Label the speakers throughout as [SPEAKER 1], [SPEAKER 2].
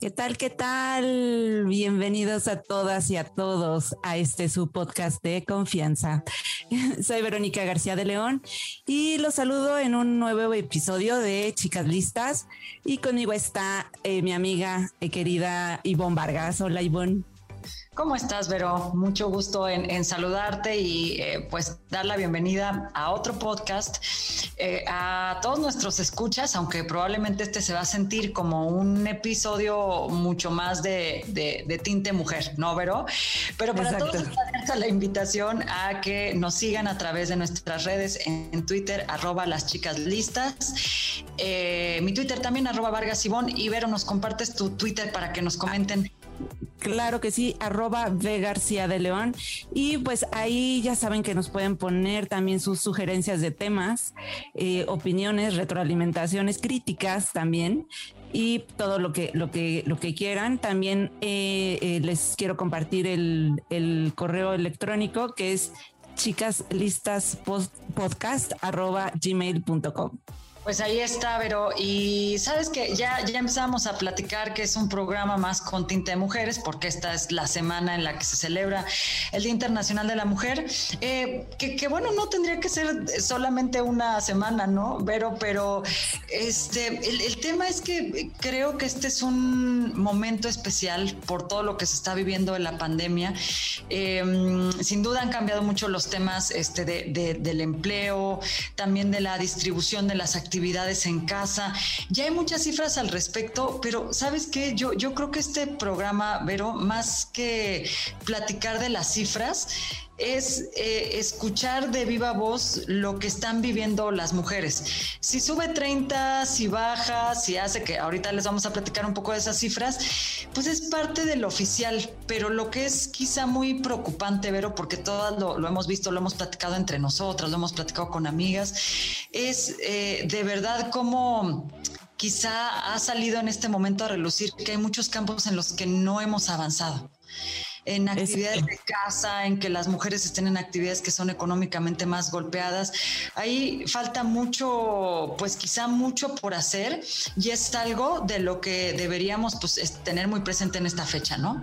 [SPEAKER 1] ¿Qué tal? ¿Qué tal? Bienvenidos a todas y a todos a este su podcast de confianza. Soy Verónica García de León y los saludo en un nuevo episodio de Chicas Listas y conmigo está eh, mi amiga eh, querida Ivonne Vargas. Hola Ivonne.
[SPEAKER 2] ¿Cómo estás, Vero? Mucho gusto en, saludarte y eh, pues dar la bienvenida a otro podcast. Eh, a todos nuestros escuchas, aunque probablemente este se va a sentir como un episodio mucho más de, tinte mujer, ¿no, Vero? Pero para todos está la invitación a que nos sigan a través de nuestras redes en, Twitter, arroba las chicas listas. Eh, mi Twitter también, arroba Vargas Y Vero, nos compartes tu Twitter para que nos comenten
[SPEAKER 1] Claro que sí, arroba V García de León. Y pues ahí ya saben que nos pueden poner también sus sugerencias de temas, eh, opiniones, retroalimentaciones, críticas también y todo lo que, lo que, lo que quieran. También eh, eh, les quiero compartir el, el, correo electrónico que es chicaslistaspodcast arroba gmail.com.
[SPEAKER 2] Pues ahí está, Vero. Y sabes que ya, ya empezamos a platicar que es un programa más con tinte de mujeres, porque esta es la semana en la que se celebra el Día Internacional de la Mujer. Eh, que, bueno, no tendría que ser solamente una semana, ¿no, Vero? Pero este, el, tema es que creo que este es un momento especial por todo lo que se está viviendo en la pandemia. Em, sin duda han cambiado mucho los temas este, del empleo, también de la distribución de las actividades actividades en casa. Ya hay muchas cifras al respecto, pero ¿sabes qué? Yo, yo creo que este programa, Vero, más que platicar de las cifras, es eh, escuchar de viva voz lo que están viviendo las mujeres. Si sube 30, si baja, si hace que ahorita les vamos a platicar un poco de esas cifras, pues es parte de lo oficial, pero lo que es quizá muy preocupante, Vero, porque todas lo, hemos visto, lo hemos platicado entre nosotras, lo hemos platicado con amigas, es eh, de verdad cómo quizá ha salido en este momento a relucir que hay muchos campos en los que no hemos avanzado en actividades de casa, en que las mujeres estén en actividades que son económicamente más golpeadas. Ahí falta mucho, pues quizá mucho por hacer y es algo de lo que deberíamos pues, tener muy presente en esta fecha, ¿no?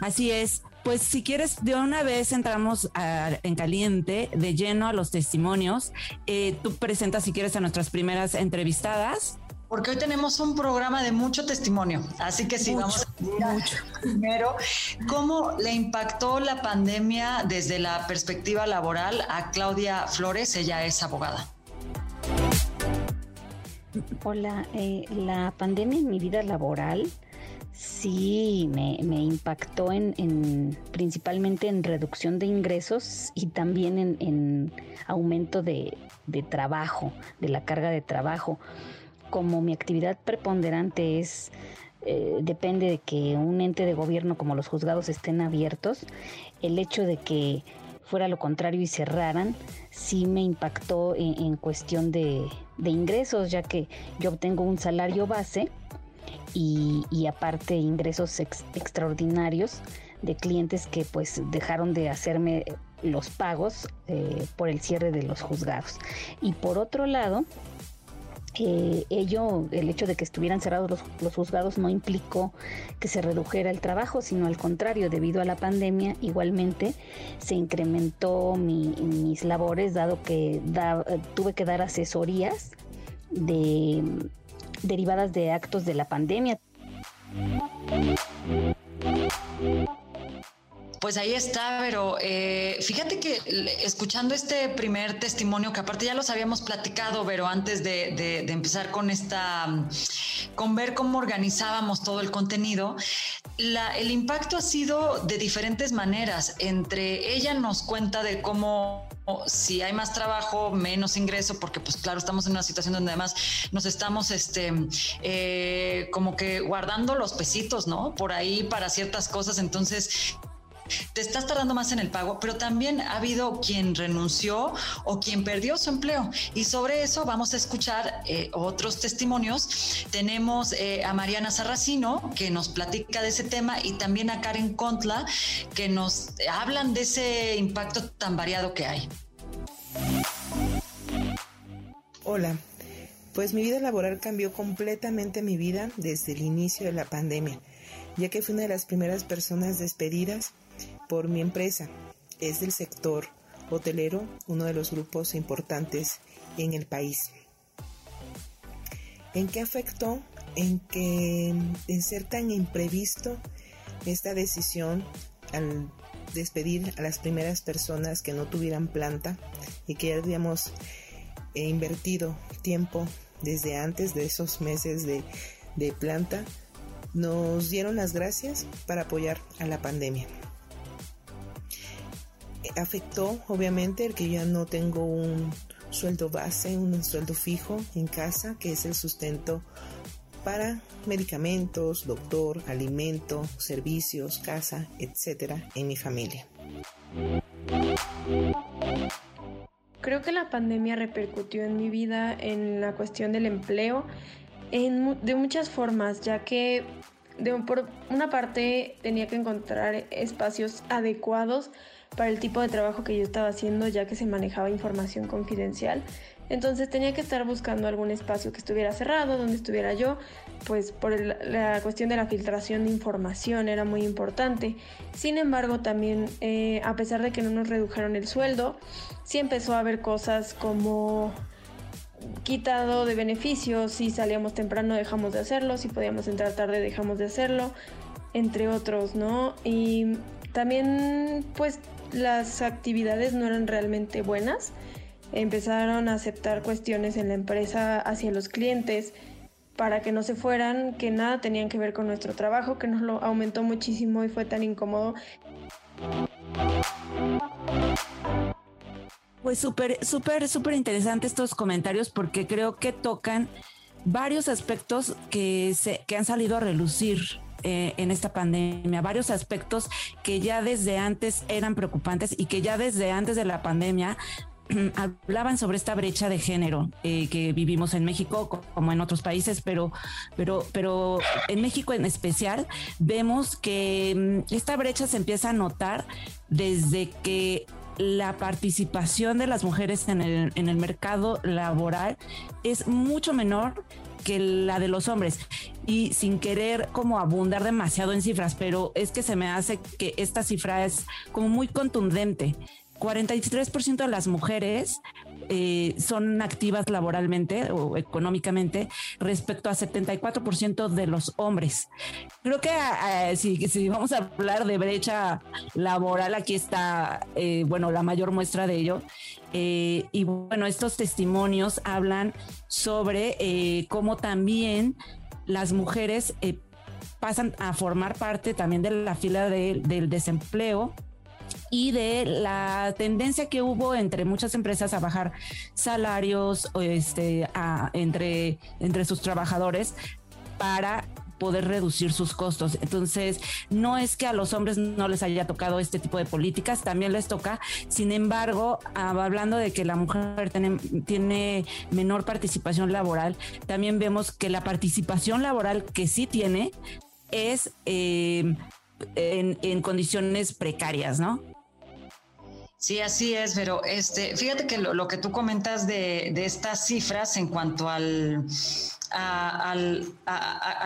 [SPEAKER 1] Así es. Pues si quieres, de una vez entramos en caliente, de lleno a los testimonios. Eh, tú presentas, si quieres, a nuestras primeras entrevistadas
[SPEAKER 2] porque hoy tenemos un programa de mucho testimonio. Así que sí, vamos a mucho. primero cómo le impactó la pandemia desde la perspectiva laboral a Claudia Flores. Ella es abogada.
[SPEAKER 3] Hola, eh, la pandemia en mi vida laboral sí me, impactó en, principalmente en reducción de ingresos y también en, aumento de, de trabajo, de la carga de trabajo como mi actividad preponderante es eh, depende de que un ente de gobierno como los juzgados estén abiertos, el hecho de que fuera lo contrario y cerraran, sí me impactó en, cuestión de, ingresos, ya que yo obtengo un salario base y, aparte ingresos extraordinarios de clientes que pues dejaron de hacerme los pagos eh, por el cierre de los juzgados. Y por otro lado, ello, el hecho de que estuvieran cerrados los, juzgados no implicó que se redujera el trabajo, sino al contrario, debido a la pandemia, igualmente se incrementó mis labores, dado que tuve que dar asesorías de, derivadas de actos de la pandemia.
[SPEAKER 2] Pues ahí está, pero eh, fíjate que escuchando este primer testimonio, que aparte ya los habíamos platicado, pero antes de, empezar con esta, con ver cómo organizábamos todo el contenido, el impacto ha sido de diferentes maneras. Entre ella nos cuenta de cómo si hay más trabajo, menos ingreso, porque pues claro, estamos en una situación donde además nos estamos este eh, como que guardando los pesitos, ¿no? Por ahí para ciertas cosas. Entonces, te estás tardando más en el pago, pero también ha habido quien renunció o quien perdió su empleo. Y sobre eso vamos a escuchar eh, otros testimonios. Tenemos eh, a Mariana Sarracino, que nos platica de ese tema, y también a Karen Contla, que nos hablan de ese impacto tan variado que hay.
[SPEAKER 4] Hola, pues mi vida laboral cambió completamente mi vida desde el inicio de la pandemia, ya que fui una de las primeras personas despedidas por mi empresa. Es del sector hotelero, uno de los grupos importantes en el país. ¿En qué afectó? En que en ser tan imprevisto esta decisión al despedir a las primeras personas que no tuvieran planta y que ya habíamos he invertido tiempo desde antes de esos meses de, planta, nos dieron las gracias para apoyar a la pandemia. Afectó obviamente el que ya no tengo un sueldo base, un sueldo fijo en casa, que es el sustento para medicamentos, doctor, alimento, servicios, casa, etcétera, en mi familia.
[SPEAKER 5] Creo que la pandemia repercutió en mi vida en la cuestión del empleo en, de muchas formas, ya que de, por una parte tenía que encontrar espacios adecuados para el tipo de trabajo que yo estaba haciendo, ya que se manejaba información confidencial. Entonces tenía que estar buscando algún espacio que estuviera cerrado, donde estuviera yo, pues por la cuestión de la filtración de información era muy importante. Sin embargo, también eh, a pesar de que no nos redujeron el sueldo, sí empezó a haber cosas como quitado de beneficios, si salíamos temprano dejamos de hacerlo, si podíamos entrar tarde dejamos de hacerlo, entre otros, ¿no? Y también pues las actividades no eran realmente buenas empezaron a aceptar cuestiones en la empresa hacia los clientes para que no se fueran, que nada tenían que ver con nuestro trabajo, que nos lo aumentó muchísimo y fue tan incómodo.
[SPEAKER 1] Pues súper, súper, súper interesante estos comentarios porque creo que tocan varios aspectos que, se, que han salido a relucir eh, en esta pandemia, varios aspectos que ya desde antes eran preocupantes y que ya desde antes de la pandemia hablaban sobre esta brecha de género eh, que vivimos en México como en otros países, pero, pero, pero en México en especial vemos que mm, esta brecha se empieza a notar desde que la participación de las mujeres en el, en el mercado laboral es mucho menor que la de los hombres. Y sin querer como abundar demasiado en cifras, pero es que se me hace que esta cifra es como muy contundente. 43% de las mujeres eh, son activas laboralmente o económicamente respecto a 74% de los hombres. Creo que eh, si, vamos a hablar de brecha laboral, aquí está, eh, bueno, la mayor muestra de ello. y bueno, estos testimonios hablan sobre cómo también las mujeres pasan a formar parte también de la fila del desempleo y de la tendencia que hubo entre muchas empresas a bajar salarios este, entre, entre sus trabajadores para poder reducir sus costos. Entonces, no es que a los hombres no les haya tocado este tipo de políticas, también les toca. Sin embargo, ah, hablando de que la mujer tiene, menor participación laboral, también vemos que la participación laboral que sí tiene es eh, en, condiciones precarias, ¿no?
[SPEAKER 2] Sí, así es, pero este, fíjate que lo, que tú comentas de, estas cifras en cuanto al, a,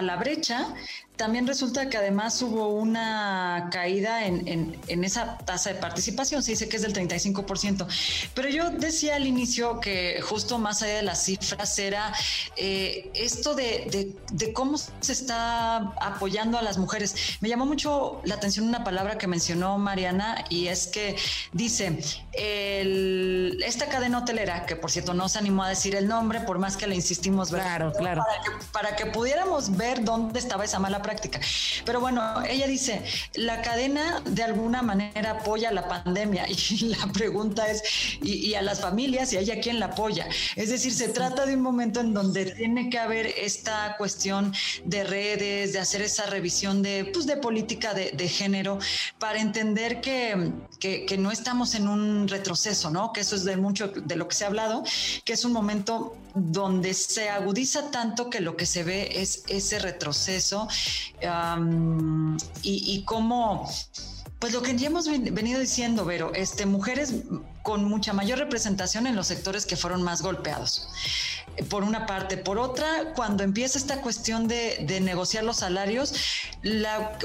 [SPEAKER 2] la brecha, también resulta que además hubo una caída en, esa tasa de participación, se dice que es del 35%. Pero yo decía al inicio que justo más allá de las cifras era eh, esto de, cómo se está apoyando a las mujeres. Me llamó mucho la atención una palabra que mencionó Mariana y es que dice, esta cadena hotelera, que por cierto no se animó a decir el nombre, por más que le insistimos,
[SPEAKER 1] claro, claro.
[SPEAKER 2] Para que, para que pudiéramos ver dónde estaba esa mala práctica. Pero bueno, ella dice, la cadena de alguna manera apoya la pandemia y la pregunta es, ¿y, a las familias y a ella quién la apoya? Es decir, se trata de un momento en donde tiene que haber esta cuestión de redes, de hacer esa revisión de, pues, de política de, género para entender que, que, no estamos en un retroceso, ¿no? Que eso es de mucho de lo que se ha hablado, que es un momento donde se agudiza tanto que lo que se ve es ese retroceso y, cómo pues lo que ya hemos venido diciendo, Vero, este, mujeres con mucha mayor representación en los sectores que fueron más golpeados. Por una parte. Por otra, cuando empieza esta cuestión de, negociar los salarios,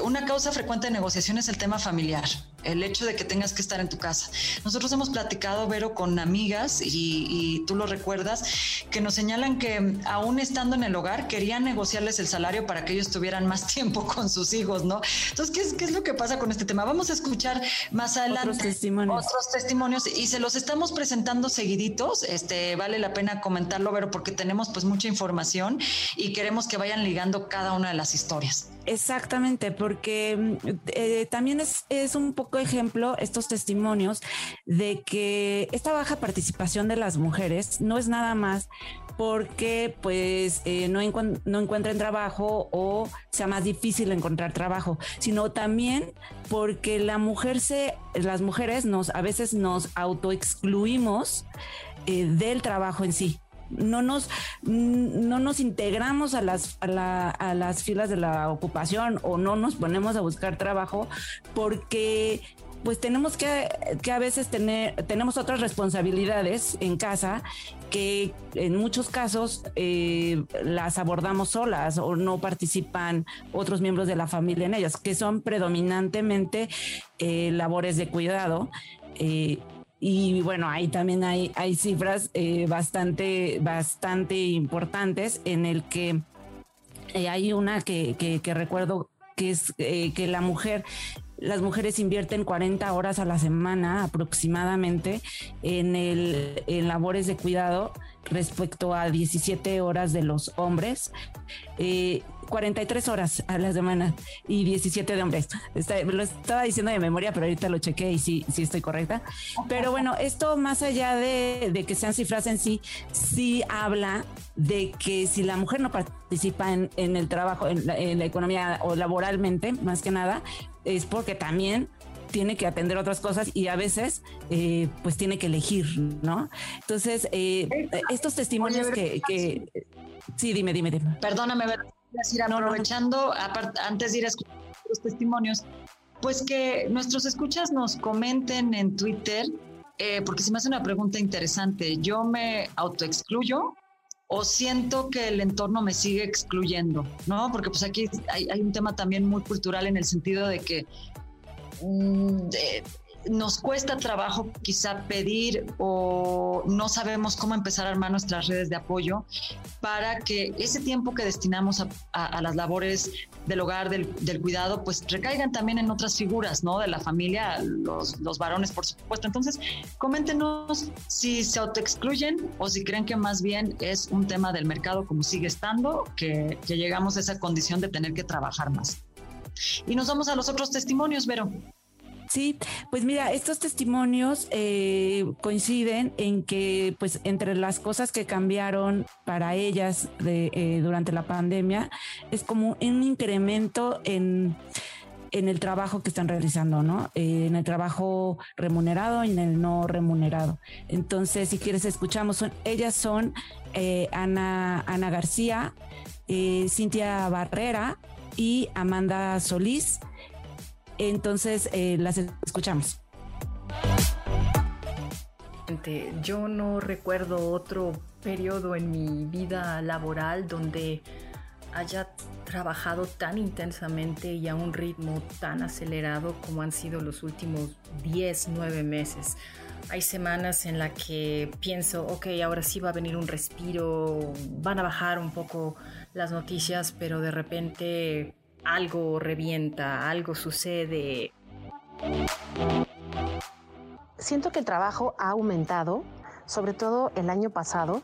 [SPEAKER 2] una causa frecuente de negociación es el tema familiar el hecho de que tengas que estar en tu casa. Nosotros hemos platicado, Vero, con amigas y, tú lo recuerdas, que nos señalan que aún estando en el hogar querían negociarles el salario para que ellos tuvieran más tiempo con sus hijos, ¿no? Entonces, ¿qué es, qué es lo que pasa con este tema? Vamos a escuchar más adelante
[SPEAKER 1] otros testimonios.
[SPEAKER 2] otros testimonios y se los estamos presentando seguiditos. Este, vale la pena comentarlo, Vero, porque tenemos pues mucha información y queremos que vayan ligando cada una de las historias.
[SPEAKER 1] Exactamente, porque eh, también es, un poco ejemplo estos testimonios de que esta baja participación de las mujeres no es nada más porque pues eh, no, no encuentren trabajo o sea más difícil encontrar trabajo, sino también porque la mujer se, las mujeres nos a veces nos autoexcluimos eh, del trabajo en sí no nos, no nos integramos a las, a, las filas de la ocupación o no nos ponemos a buscar trabajo porque pues tenemos que, que, a veces tener, tenemos otras responsabilidades en casa que en muchos casos eh, las abordamos solas o no participan otros miembros de la familia en ellas, que son predominantemente eh, labores de cuidado. Eh, y bueno, ahí también hay, hay cifras eh, bastante, bastante importantes en el que eh, hay una que, que, recuerdo que es eh, que la mujer las mujeres invierten 40 horas a la semana aproximadamente en, el, en labores de cuidado respecto a 17 horas de los hombres. 43 horas a la semana y 17 de hombres. lo estaba diciendo de memoria, pero ahorita lo chequé y sí, sí estoy correcta. Pero bueno, esto más allá de, que sean cifras en sí, sí habla de que si la mujer no participa en, el trabajo, en la, economía o laboralmente, más que nada, es porque también tiene que atender otras cosas y a veces eh, pues tiene que elegir, ¿no? Entonces, eh, estos testimonios que, que, Sí, dime, dime, dime.
[SPEAKER 2] Perdóname, decir, aprovechando, antes de ir a escuchar los testimonios, pues que nuestros escuchas nos comenten en Twitter, eh, porque si me hace una pregunta interesante. ¿Yo me autoexcluyo o siento que el entorno me sigue excluyendo? ¿No? Porque pues aquí hay, un tema también muy cultural en el sentido de que mm, nos cuesta trabajo quizá pedir o no sabemos cómo empezar a armar nuestras redes de apoyo para que ese tiempo que destinamos a, las labores del hogar, del, cuidado, pues recaigan también en otras figuras, ¿no? De la familia, los, los varones, por supuesto. Entonces, coméntenos si se autoexcluyen o si creen que más bien es un tema del mercado como sigue estando, que, que llegamos a esa condición de tener que trabajar más. Y nos vamos a los otros testimonios, Vero.
[SPEAKER 1] Sí, pues mira, estos testimonios eh, coinciden en que, pues, entre las cosas que cambiaron para ellas eh, durante la pandemia, es como un incremento en, el trabajo que están realizando, ¿no? Eh, en el trabajo remunerado y en el no remunerado. Entonces, si quieres, escuchamos. ellas son Ana, Ana García, Cintia Barrera y Amanda Solís. Entonces, eh, las escuchamos.
[SPEAKER 6] Yo no recuerdo otro periodo en mi vida laboral donde haya trabajado tan intensamente y a un ritmo tan acelerado como han sido los últimos 10, 9 meses. Hay semanas en las que pienso, ok, ahora sí va a venir un respiro, van a bajar un poco las noticias, pero de repente algo revienta, algo sucede.
[SPEAKER 7] Siento que el trabajo ha aumentado, sobre todo el año pasado,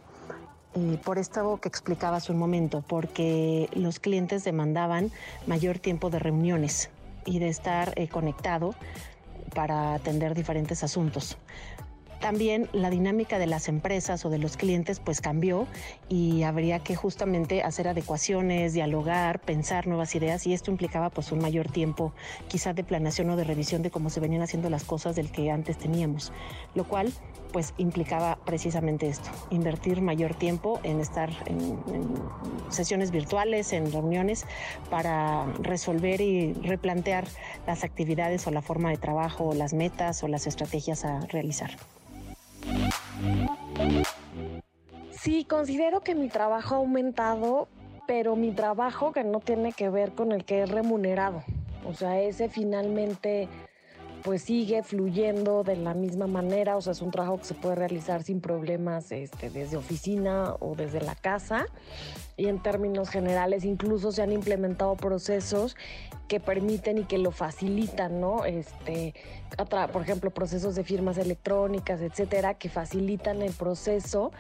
[SPEAKER 7] eh, por esto que explicaba hace un momento, porque los clientes demandaban mayor tiempo de reuniones y de estar eh, conectado para atender diferentes asuntos. También la dinámica de las empresas o de los clientes pues cambió y habría que justamente hacer adecuaciones, dialogar, pensar nuevas ideas y esto implicaba pues un mayor tiempo quizás de planeación o de revisión de cómo se venían haciendo las cosas del que antes teníamos, lo cual pues implicaba precisamente esto, invertir mayor tiempo en estar en, sesiones virtuales, en reuniones para resolver y replantear las actividades o la forma de trabajo, o las metas o las estrategias a realizar.
[SPEAKER 8] Sí, considero que mi trabajo ha aumentado, pero mi trabajo que no tiene que ver con el que es remunerado. O sea, ese finalmente pues sigue fluyendo de la misma manera, o sea, es un trabajo que se puede realizar sin problemas este, desde oficina o desde la casa. Y en términos generales, incluso se han implementado procesos que permiten y que lo facilitan, ¿no? Este, por ejemplo, procesos de firmas electrónicas, etcétera, que facilitan el proceso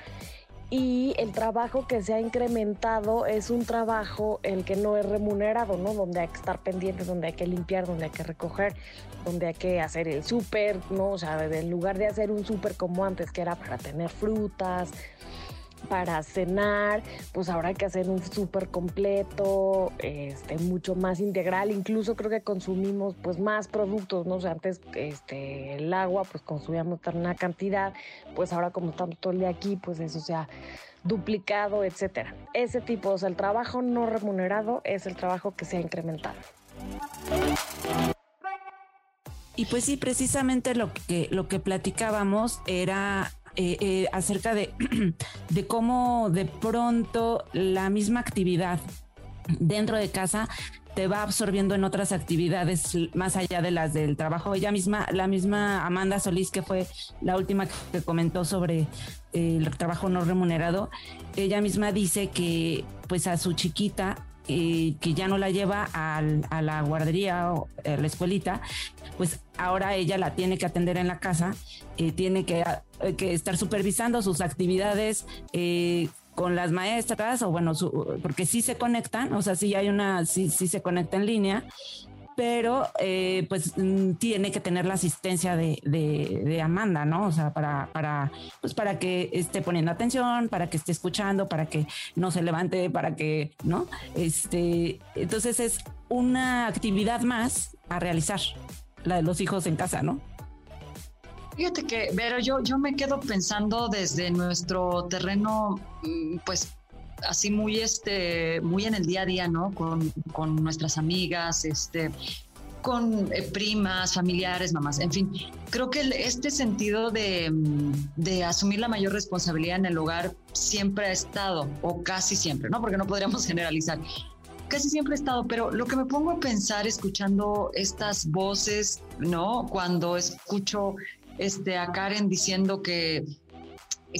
[SPEAKER 8] y el trabajo que se ha incrementado es un trabajo el que no es remunerado, ¿no? Donde hay que estar pendientes, donde hay que limpiar, donde hay que recoger, donde hay que hacer el súper, ¿no? O sea, en lugar de hacer un súper como antes, que era para tener frutas, para cenar, pues ahora que hacer un súper completo, este, mucho más integral, incluso creo que consumimos pues más productos, ¿no? O sea, antes este, el agua pues consumíamos una cantidad, pues ahora como estamos todo el día aquí, pues eso se ha duplicado, etcétera. Ese tipo, o sea, el trabajo no remunerado es el trabajo que se ha incrementado.
[SPEAKER 1] Y pues sí, precisamente lo que, lo que platicábamos era eh, eh, acerca de, de cómo de pronto la misma actividad dentro de casa te va absorbiendo en otras actividades más allá de las del trabajo. Ella misma, la misma Amanda Solís, que fue la última que comentó sobre el trabajo no remunerado, ella misma dice que pues a su chiquita que ya no la lleva a la guardería o a la escuelita, pues ahora ella la tiene que atender en la casa, eh, tiene que, eh, que, estar supervisando sus actividades. Eh, con las maestras o bueno, porque sí se conectan, o sea, sí hay una, sí, sí se conecta en línea, pero eh, pues mm, tiene que tener la asistencia de, de, Amanda, ¿no? O sea, para, para, pues para que esté poniendo atención, para que esté escuchando, para que no se levante, para que, ¿no? Este, entonces es una actividad más a realizar, la de los hijos en casa, ¿no?
[SPEAKER 2] Fíjate que, pero yo, yo me quedo pensando desde nuestro terreno, mm, pues así muy este muy en el día a día no con, con nuestras amigas este con eh, primas, familiares, mamás, en fin, creo que este sentido de, de, asumir la mayor responsabilidad en el hogar siempre ha estado, o casi siempre, ¿no? Porque no podríamos generalizar. Casi siempre ha estado, pero lo que me pongo a pensar escuchando estas voces, ¿no? Cuando escucho este, a Karen diciendo que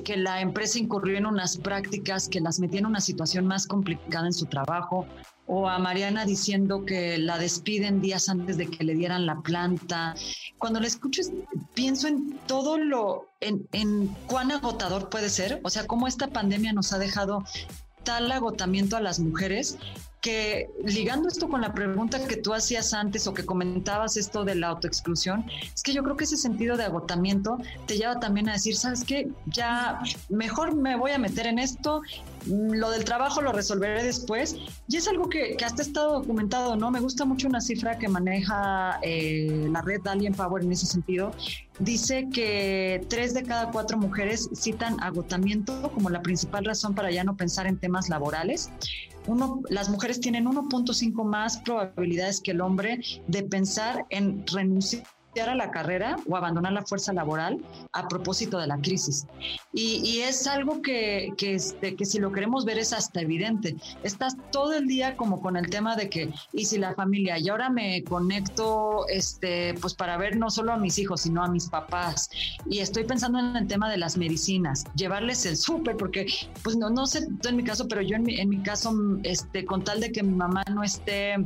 [SPEAKER 2] que la empresa incurrió en unas prácticas que las metían en una situación más complicada en su trabajo, o a Mariana diciendo que la despiden días antes de que le dieran la planta. Cuando la escucho, pienso en todo lo, en, en cuán agotador puede ser, o sea, cómo esta pandemia nos ha dejado tal agotamiento a las mujeres que ligando esto con la pregunta que tú hacías antes o que comentabas esto de la autoexclusión, es que yo creo que ese sentido de agotamiento te lleva también a decir, ¿sabes qué? Ya mejor me voy a meter en esto, lo del trabajo lo resolveré después. Y es algo que, que hasta ha estado documentado, ¿no? Me gusta mucho una cifra que maneja eh, la red Alien Power en ese sentido. Dice que tres de cada cuatro mujeres citan agotamiento como la principal razón para ya no pensar en temas laborales uno, las mujeres tienen 1.5 más probabilidades que el hombre de pensar en renunciar a la carrera o abandonar la fuerza laboral a propósito de la crisis. Y, es algo que, que, este, que si lo queremos ver es hasta evidente. Estás todo el día como con el tema de que, y si la familia, y ahora me conecto este, pues para ver no solo a mis hijos, sino a mis papás. Y estoy pensando en el tema de las medicinas, llevarles el súper, porque pues no, no sé en mi caso, pero yo en mi, en mi caso, este, con tal de que mi mamá no esté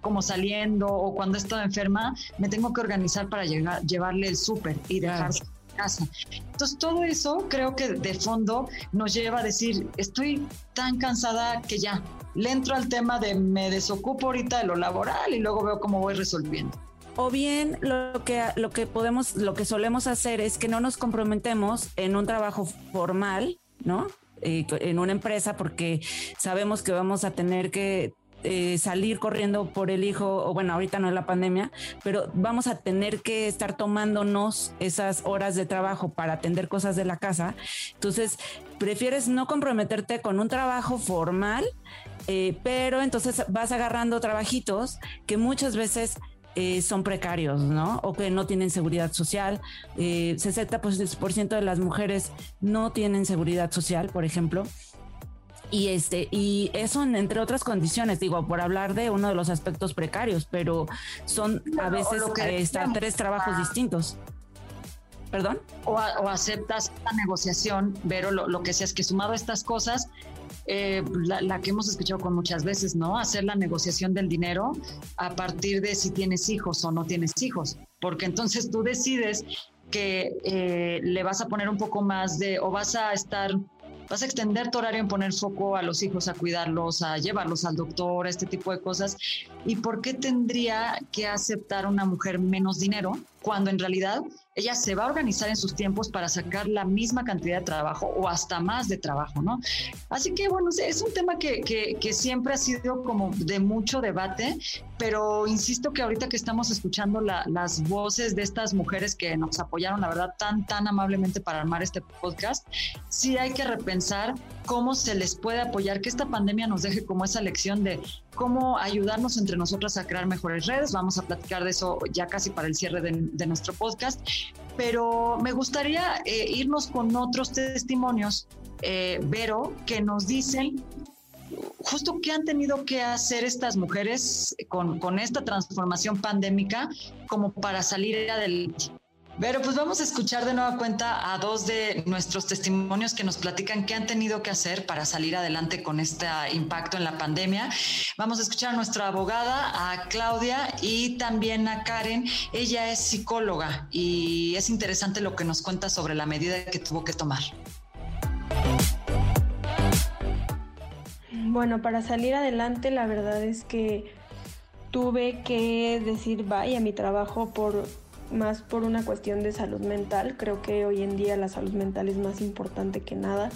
[SPEAKER 2] como saliendo o cuando está enferma, me tengo que organizar para llegar, llevarle el súper y dejar casa. Entonces, todo eso creo que de fondo nos lleva a decir, estoy tan cansada que ya, le entro al tema de me desocupo ahorita de lo laboral y luego veo cómo voy resolviendo.
[SPEAKER 1] O bien lo que, lo que podemos, lo que solemos hacer es que no nos comprometemos en un trabajo formal, ¿no? Eh, en una empresa porque sabemos que vamos a tener que eh, salir corriendo por el hijo, o bueno, ahorita no es la pandemia, pero vamos a tener que estar tomándonos esas horas de trabajo para atender cosas de la casa. Entonces, prefieres no comprometerte con un trabajo formal, eh, pero entonces vas agarrando trabajitos que muchas veces eh, son precarios, ¿no? O que no tienen seguridad social. Eh, 60% de las mujeres no tienen seguridad social, por ejemplo y este y eso entre otras condiciones digo por hablar de uno de los aspectos precarios pero son a veces eh, tres trabajos distintos. Perdón
[SPEAKER 2] o, aceptas la negociación pero lo, que sea es que sumado a estas cosas eh, la, que hemos escuchado con muchas veces no hacer la negociación del dinero a partir de si tienes hijos o no tienes hijos porque entonces tú decides que eh, le vas a poner un poco más de o vas a estar vas a extender tu horario en poner foco a los hijos, a cuidarlos, a llevarlos al doctor, a este tipo de cosas. ¿Y por qué tendría que aceptar una mujer menos dinero cuando en realidad ella se va a organizar en sus tiempos para sacar la misma cantidad de trabajo o hasta más de trabajo, ¿no? Así que bueno, es un tema que, que, siempre ha sido como de mucho debate, pero insisto que ahorita que estamos escuchando las voces de estas mujeres que nos apoyaron, la verdad, tan, tan amablemente para armar este podcast, sí hay que repensar cómo se les puede apoyar, que esta pandemia nos deje como esa lección de cómo ayudarnos entre nosotras a crear mejores redes. Vamos a platicar de eso ya casi para el cierre de, nuestro podcast. Pero me gustaría eh, irnos con otros testimonios, eh, Vero, que nos dicen justo qué han tenido que hacer estas mujeres con, con esta transformación pandémica como para salir adelante. Pero pues vamos a escuchar de nueva cuenta a dos de nuestros testimonios que nos platican qué han tenido que hacer para salir adelante con este impacto en la pandemia. Vamos a escuchar a nuestra abogada, a Claudia y también a Karen. Ella es psicóloga y es interesante lo que nos cuenta sobre la medida que tuvo que tomar.
[SPEAKER 5] Bueno, para salir adelante la verdad es que tuve que decir bye a mi trabajo por más por una cuestión de salud mental. Creo que hoy en día la salud mental es más importante que nada.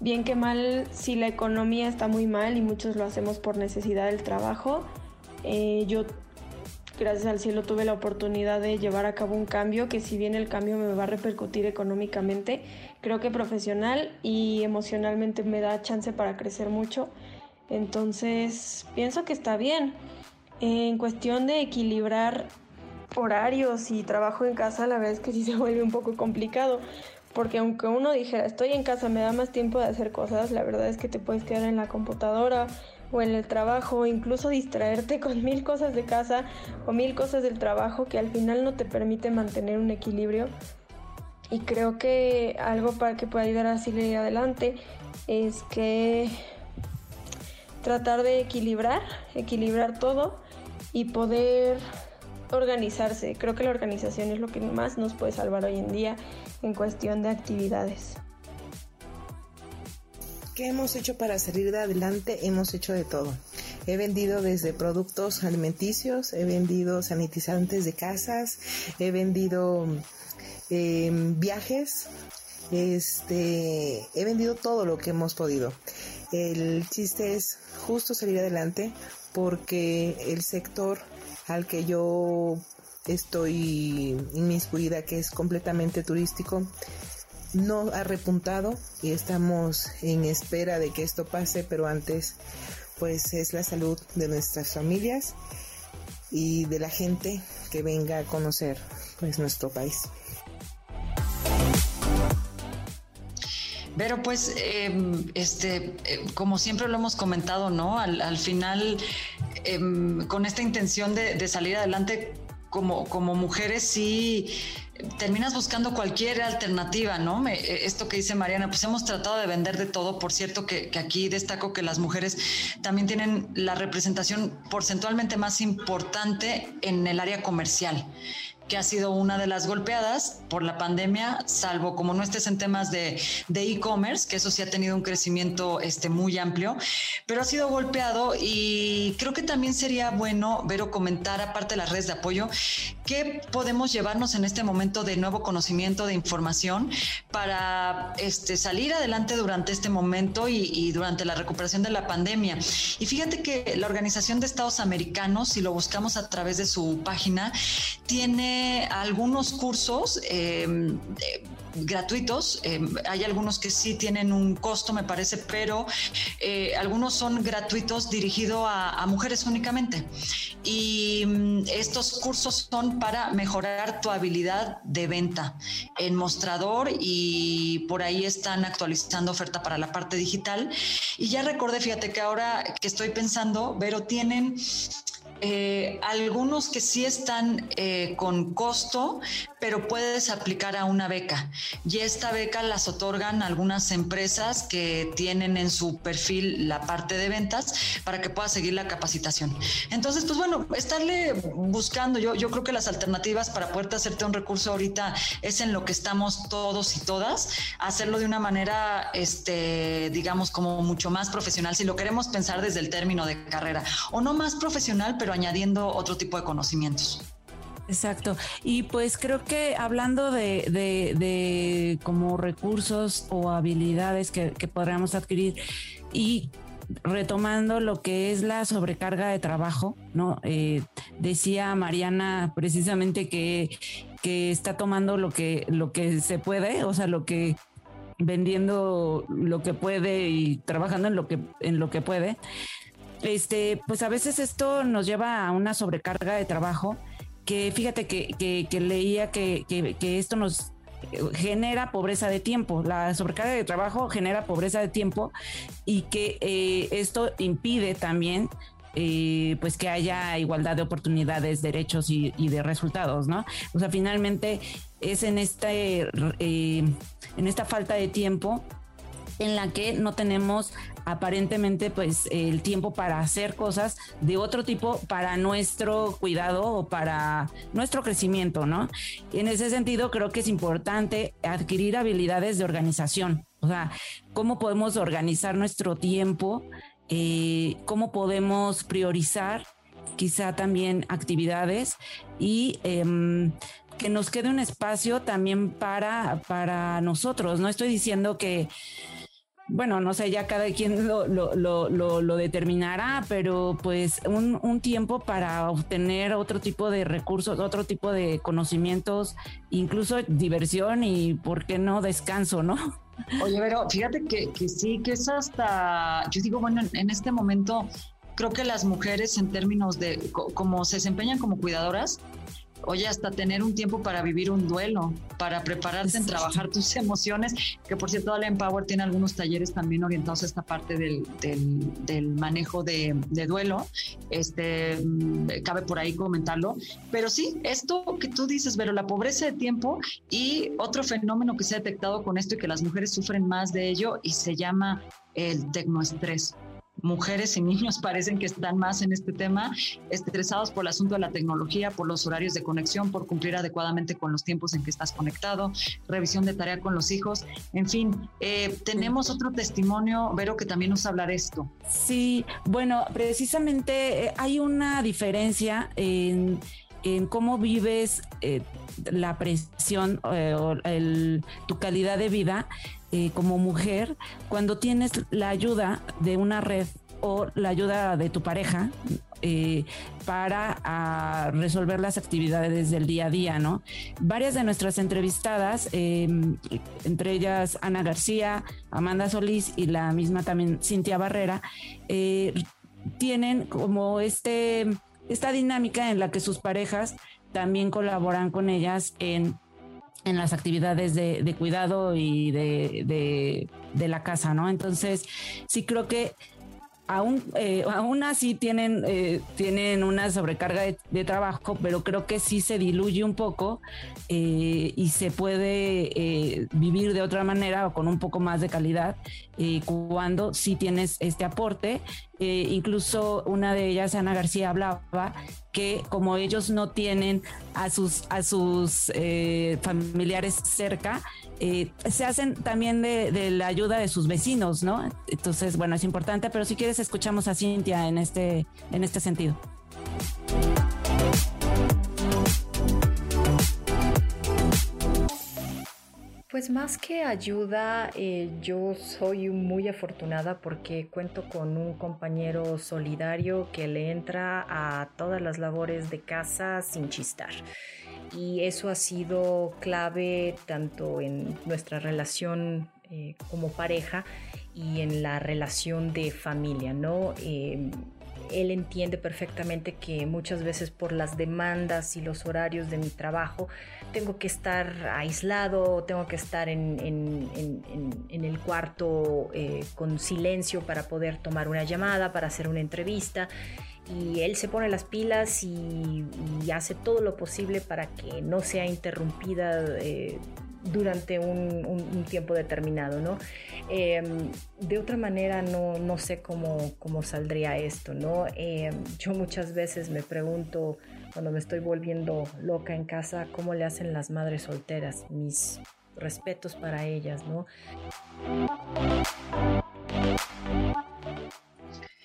[SPEAKER 5] Bien que mal, si la economía está muy mal y muchos lo hacemos por necesidad del trabajo, eh, yo gracias al cielo tuve la oportunidad de llevar a cabo un cambio que si bien el cambio me va a repercutir económicamente, creo que profesional y emocionalmente me da chance para crecer mucho. Entonces pienso que está bien. En cuestión de equilibrar horarios y trabajo en casa, la verdad es que sí se vuelve un poco complicado. Porque aunque uno dijera, estoy en casa, me da más tiempo de hacer cosas, la verdad es que te puedes quedar en la computadora o en el trabajo, incluso distraerte con mil cosas de casa o mil cosas del trabajo que al final no te permite mantener un equilibrio. Y creo que algo para que pueda ayudar a seguir adelante es que tratar de equilibrar, equilibrar todo y poder organizarse. Creo que la organización es lo que más nos puede salvar hoy en día en cuestión de actividades.
[SPEAKER 4] ¿Qué hemos hecho para salir de adelante? Hemos hecho de todo. He vendido desde productos alimenticios, he vendido sanitizantes de casas, he vendido em, viajes, este, he vendido todo lo que hemos podido. El chiste es justo salir adelante porque el sector al que yo estoy inmiscuida, que es completamente turístico, no ha repuntado y estamos en espera de que esto pase, pero antes pues es la salud de nuestras familias y de la gente que venga a conocer pues nuestro país.
[SPEAKER 2] Pero pues, em, este, eh, como siempre lo hemos comentado, ¿no? Al, final, em, con esta intención de, salir adelante como, como mujeres, sí terminas buscando cualquier alternativa, ¿no? Eh, esto que dice Mariana, pues hemos tratado de vender de todo. Por cierto, que, aquí destaco que las mujeres también tienen la representación porcentualmente más importante en el área comercial que ha sido una de las golpeadas por la pandemia, salvo como no estés en temas de e-commerce, que eso sí ha tenido un crecimiento este, muy amplio, pero ha sido golpeado y creo que también sería bueno ver o comentar, aparte de las redes de apoyo, qué podemos llevarnos en este momento de nuevo conocimiento, de información, para este, salir adelante durante este momento y, durante la recuperación de la pandemia. Y fíjate que la Organización de Estados Americanos, si lo buscamos a través de su página, tiene algunos cursos em, eh, gratuitos. Em, hay algunos que sí tienen un costo, me parece, pero eh, algunos son gratuitos dirigidos a, mujeres únicamente. Y mm, estos cursos son para mejorar tu habilidad de venta en mostrador y por ahí están actualizando oferta para la parte digital. Y ya recordé, fíjate que ahora que estoy pensando, pero tienen eh, algunos que sí están eh, con costo, pero puedes aplicar a una beca. Y esta beca las otorgan algunas empresas que tienen en su perfil la parte de ventas para que puedas seguir la capacitación. Entonces, pues bueno, estarle buscando, yo, yo creo que las alternativas para poderte hacerte un recurso ahorita es en lo que estamos todos y todas, hacerlo de una manera, este, digamos, como mucho más profesional, si lo queremos pensar desde el término de carrera, o no más profesional, pero añadiendo otro tipo de conocimientos.
[SPEAKER 1] Exacto. Y pues creo que hablando de, de, como recursos o habilidades que, podríamos adquirir y retomando lo que es la sobrecarga de trabajo, ¿no? Eh, decía Mariana precisamente que, que está tomando lo que, lo que se puede, o sea, lo que vendiendo lo que puede y trabajando en lo que, en lo que puede este, pues a veces esto nos lleva a una sobrecarga de trabajo que fíjate que, que, leía que, que, esto nos genera pobreza de tiempo. La sobrecarga de trabajo genera pobreza de tiempo y que eh, esto impide también eh, pues que haya igualdad de oportunidades, derechos y, de resultados, ¿no? O sea, finalmente es en este eh, en esta falta de tiempo en la que no tenemos aparentemente pues el tiempo para hacer cosas de otro tipo para nuestro cuidado o para nuestro crecimiento, ¿no? En ese sentido creo que es importante adquirir habilidades de organización, o sea, cómo podemos organizar nuestro tiempo, eh, cómo podemos priorizar quizá también actividades y em, que nos quede un espacio también para, para nosotros. No estoy diciendo que bueno, no sé, ya cada quien lo, lo, lo, lo determinará, pero pues un, un, tiempo para obtener otro tipo de recursos, otro tipo de conocimientos, incluso diversión y, ¿por qué no, descanso, no?
[SPEAKER 2] Oye, pero fíjate que, que sí, que es hasta, yo digo, bueno, en este momento creo que las mujeres en términos de cómo se desempeñan como cuidadoras, oye, hasta tener un tiempo para vivir un duelo, para prepararte en trabajar tus emociones, que por cierto, Allen Power tiene algunos talleres también orientados a esta parte del, del, manejo de, duelo, este, mm, cabe por ahí comentarlo, pero sí, esto que tú dices, pero la pobreza de tiempo y otro fenómeno que se ha detectado con esto y que las mujeres sufren más de ello y se llama el tecnoestrés mujeres y niños parecen que están más en este tema, estresados por el asunto de la tecnología, por los horarios de conexión, por cumplir adecuadamente con los tiempos en que estás conectado, revisión de tarea con los hijos, en fin, eh, tenemos otro testimonio, Vero, que también nos habla de esto.
[SPEAKER 1] Sí, bueno, precisamente eh, hay una diferencia en, cómo vives eh, la presión o tu calidad de vida eh, como mujer cuando tienes la ayuda de una red o la ayuda de tu pareja eh, para resolver las actividades del día a día, ¿no? Varias de nuestras entrevistadas, em, entre ellas Ana García, Amanda Solís y la misma también Cintia Barrera, eh, tienen como este esta dinámica en la que sus parejas también colaboran con ellas en en las actividades de, cuidado y de, de, la casa, ¿no? Entonces, sí creo que aún, eh, aún así tienen, eh, tienen una sobrecarga de, trabajo, pero creo que sí se diluye un poco eh, y se puede vivir de otra manera o con un poco más de calidad cuando sí tienes este aporte. Incluso una de ellas, Ana García, hablaba que como ellos no tienen a sus, a sus familiares cerca, eh, se hacen también de, la ayuda de sus vecinos, ¿no? Entonces, bueno, es importante, pero si quieres escuchamos a Cintia en este, en este sentido.
[SPEAKER 6] Pues más que ayuda, eh, yo soy muy afortunada porque cuento con un compañero solidario que le entra a todas las labores de casa sin chistar y eso ha sido clave tanto en nuestra relación eh, como pareja y en la relación de familia, ¿no? Em, él entiende perfectamente que muchas veces por las demandas y los horarios de mi trabajo tengo que estar aislado, tengo que estar en, el cuarto eh, con silencio para poder tomar una llamada, para hacer una entrevista. Y él se pone las pilas y, hace todo lo posible para que no sea interrumpida eh, durante un, tiempo determinado, ¿no? Em, de otra manera no, no sé cómo, cómo, saldría esto, ¿no? Em, yo muchas veces me pregunto cuando me estoy volviendo loca en casa, ¿cómo le hacen las madres solteras? Mis respetos para ellas, ¿no?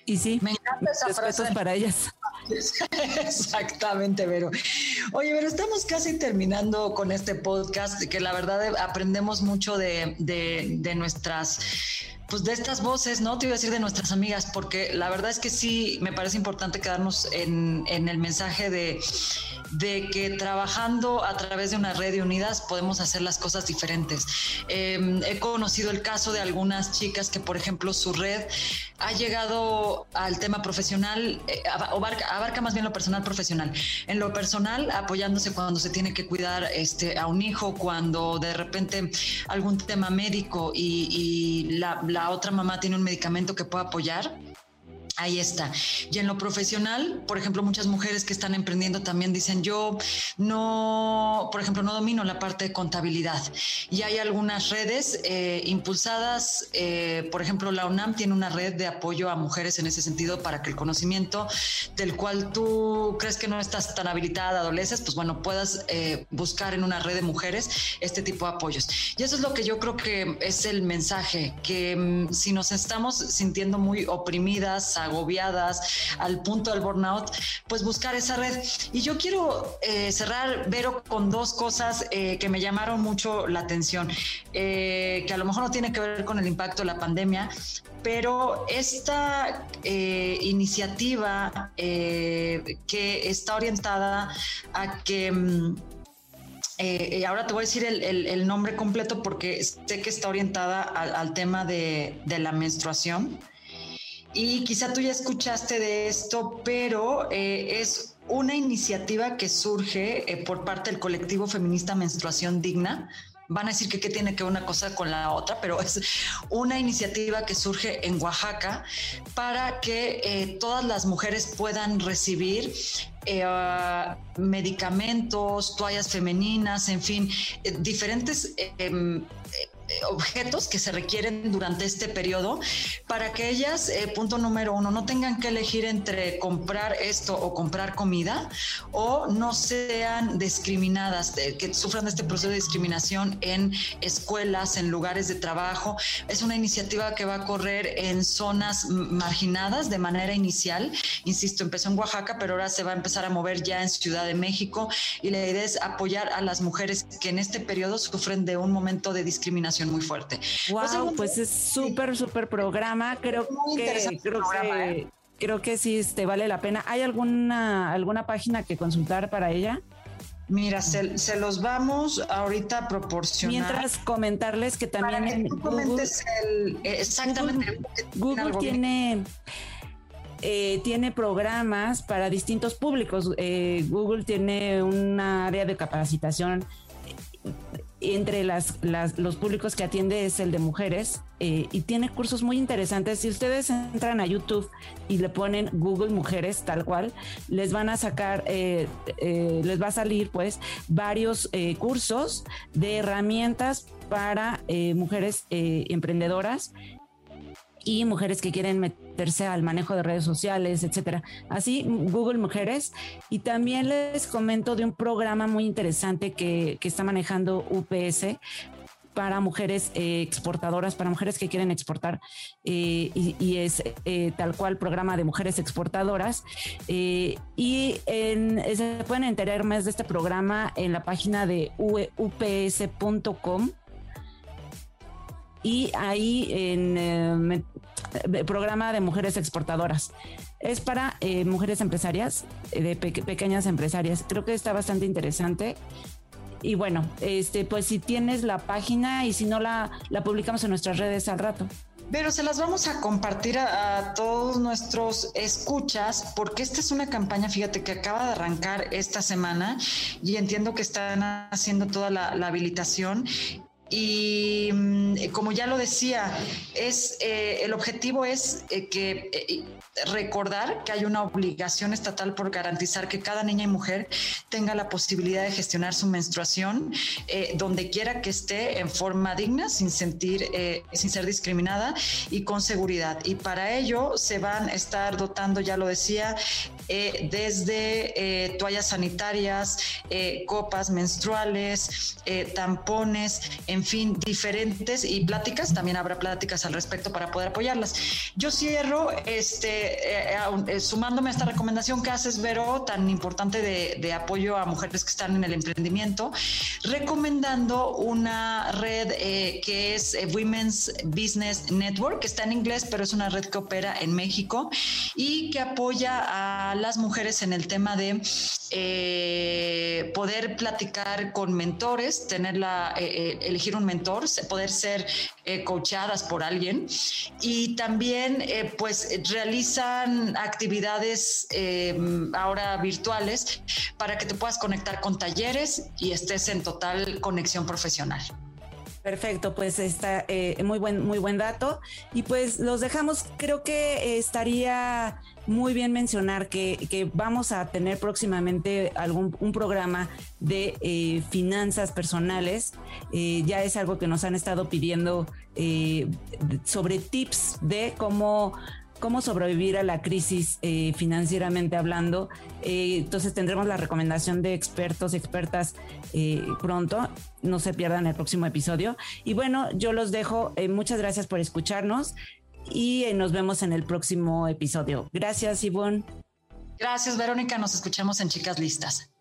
[SPEAKER 1] Y sí, me encanta esa frase. para ellas.
[SPEAKER 2] Exactamente, Vero. Oye, pero estamos casi terminando con este podcast, que la verdad aprendemos mucho de, de nuestras pues de estas voces, ¿no? Te iba a decir de nuestras amigas, porque la verdad es que sí me parece importante quedarnos en, en el mensaje de, de, que trabajando a través de una red de unidas podemos hacer las cosas diferentes. Em, he conocido el caso de algunas chicas que, por ejemplo, su red ha llegado al tema profesional, eh, abarca, más bien lo personal profesional. En lo personal, apoyándose cuando se tiene que cuidar este, a un hijo, cuando de repente algún tema médico y, y la la otra mamá tiene un medicamento que pueda apoyar, Ahí está. Y en lo profesional, por ejemplo, muchas mujeres que están emprendiendo también dicen, yo no, por ejemplo, no domino la parte de contabilidad. Y hay algunas redes eh, impulsadas, eh, por ejemplo, la UNAM tiene una red de apoyo a mujeres en ese sentido para que el conocimiento del cual tú crees que no estás tan habilitada, adoleces, pues bueno, puedas eh, buscar en una red de mujeres este tipo de apoyos. Y eso es lo que yo creo que es el mensaje, que mm, si nos estamos sintiendo muy oprimidas, agobiadas, al punto del burnout, pues buscar esa red. Y yo quiero eh, cerrar, Vero, con dos cosas eh, que me llamaron mucho la atención, eh, que a lo mejor no tiene que ver con el impacto de la pandemia, pero esta iniciativa que está orientada a que... Mm, ahora te voy a decir el, nombre completo porque sé que está orientada al, tema de, la menstruación. Y quizá tú ya escuchaste de esto, pero eh, es una iniciativa que surge eh, por parte del colectivo feminista Menstruación Digna. Van a decir que qué tiene que ver una cosa con la otra, pero es una iniciativa que surge en Oaxaca para que eh, todas las mujeres puedan recibir medicamentos, toallas femeninas, en fin, diferentes em, objetos que se requieren durante este periodo para que ellas, eh, punto número uno, no tengan que elegir entre comprar esto o comprar comida o no sean discriminadas, que sufran este proceso de discriminación en escuelas, en lugares de trabajo. Es una iniciativa que va a correr en zonas marginadas de manera inicial. Insisto, empezó en Oaxaca, pero ahora se va a empezar a mover ya en Ciudad de México y la idea es apoyar a las mujeres que en este periodo sufren de un momento de discriminación muy fuerte.
[SPEAKER 1] Wow, pues, es súper, súper programa. Creo que, creo que, ¿eh? creo que sí este, vale la pena. ¿Hay alguna, alguna página que consultar para ella?
[SPEAKER 2] Mira, se, los vamos ahorita a proporcionar.
[SPEAKER 1] Mientras comentarles que también
[SPEAKER 2] Google,
[SPEAKER 1] exactamente. Google, tiene eh, tiene programas para distintos públicos. Eh, Google tiene un área de capacitación entre las, los públicos que atiende es el de mujeres eh, y tiene cursos muy interesantes. Si ustedes entran a YouTube y le ponen Google Mujeres tal cual, les van a sacar, eh, eh, les va a salir pues varios cursos de herramientas para mujeres emprendedoras y mujeres que quieren meterse al manejo de redes sociales, etcétera. Así, Google Mujeres. Y también les comento de un programa muy interesante que, que está manejando UPS para mujeres eh, exportadoras, para mujeres que quieren exportar, eh, y, es eh, tal cual programa de mujeres exportadoras. y se pueden enterar más de este programa en la página de ups.com y ahí en programa de mujeres exportadoras. Es para eh, mujeres empresarias, eh, de pequeñas empresarias. Creo que está bastante interesante. Y bueno, este, pues si tienes la página y si no la, la publicamos en nuestras redes al rato.
[SPEAKER 2] Pero se las vamos a compartir a, todos nuestros escuchas, porque esta es una campaña, fíjate, que acaba de arrancar esta semana y entiendo que están haciendo toda la, la habilitación y mm, como ya lo decía, es eh, el objetivo es eh, que eh, recordar que hay una obligación estatal por garantizar que cada niña y mujer tenga la posibilidad de gestionar su menstruación donde quiera que esté en forma digna, sin sentir, sin ser discriminada y con seguridad. Y para ello se van a estar dotando, ya lo decía, desde toallas sanitarias, copas menstruales, tampones, en fin, diferentes y pláticas, también habrá pláticas al respecto para poder apoyarlas. Yo cierro este, eh, eh, sumándome a esta recomendación que haces, Vero, tan importante de, apoyo a mujeres que están en el emprendimiento, recomendando una red eh, que es Women's Business Network, que está en inglés, pero es una red que opera en México y que apoya a las mujeres en el tema de poder platicar con mentores, tener la, el un mentor, poder ser eh, coachadas por alguien y también eh, pues realizan actividades eh, ahora virtuales para que te puedas conectar con talleres y estés en total conexión profesional.
[SPEAKER 1] Perfecto, pues está muy buen muy buen dato y pues los dejamos. Creo que estaría muy bien mencionar que, vamos a tener próximamente algún un programa de eh, finanzas personales. Eh, ya es algo que nos han estado pidiendo eh, sobre tips de cómo cómo sobrevivir a la crisis financieramente hablando. entonces tendremos la recomendación de expertos expertas pronto. No se pierdan el próximo episodio. Y bueno, yo los dejo. muchas gracias por escucharnos y nos vemos en el próximo episodio. Gracias, Ivonne.
[SPEAKER 2] Gracias, Verónica. Nos escuchamos en Chicas Listas.